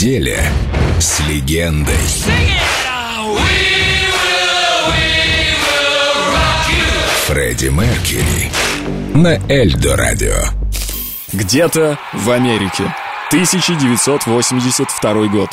неделе с легендой. Фредди Меркьюри на Эльдо Радио. Где-то в Америке. 1982 год.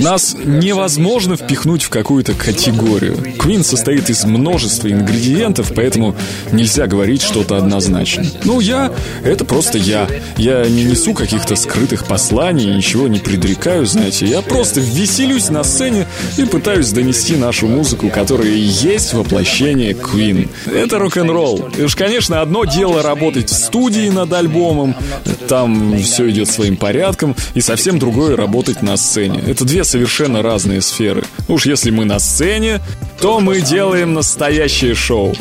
Нас невозможно впихнуть в какую-то категорию. Квин состоит из множества ингредиентов, поэтому нельзя говорить что-то однозначно. Ну, я — это просто я. Я не несу каких-то скрытых посланий, ничего не предрекаю, знаете. Я просто веселюсь на сцене и пытаюсь донести нашу музыку, которая и есть воплощение Квин. Это рок-н-ролл. И уж, конечно, одно дело работать в студии над альбомом, там все идет своим порядком, и совсем другое работать на сцене. Это две совершенно разные сферы. Уж если мы на сцене, то мы делаем настоящее шоу.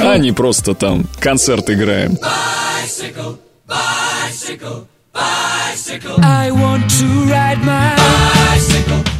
А не просто там концерт играем. I want to ride my bicycle, bicycle,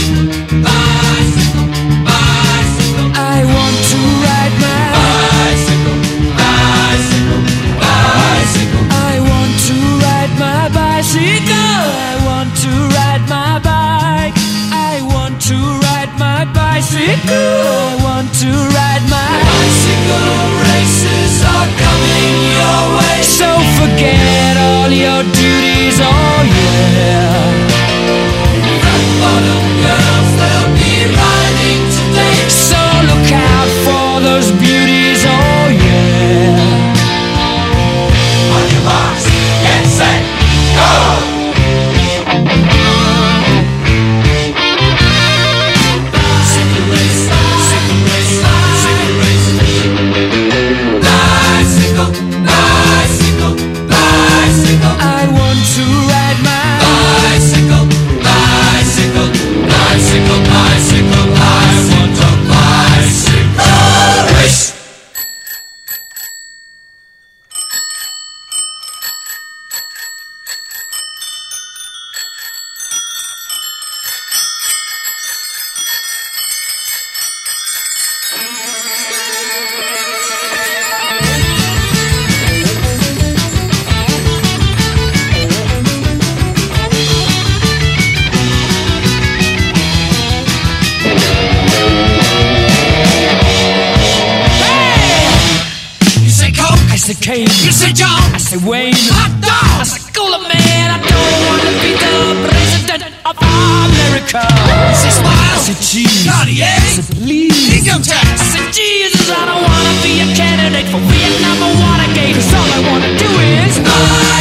you. I say Kane. You say John, I say Wayne. Hot dog, I say Cooler Man. I don't want to be the president of America. You say Smile, I say Cheese. Eh? Cartier, I say Please. Income tax, I say Jesus. I don't want to be a candidate for Vietnam or Watergate. 'cause all I want to do is bicycle,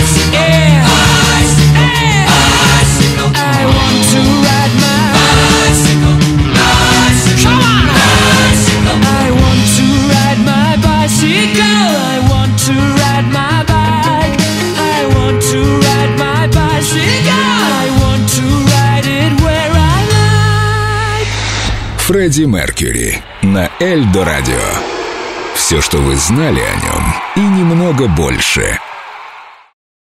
Фредди Меркьюри на Эльдо Радио. Все, что вы знали о нем, и немного больше –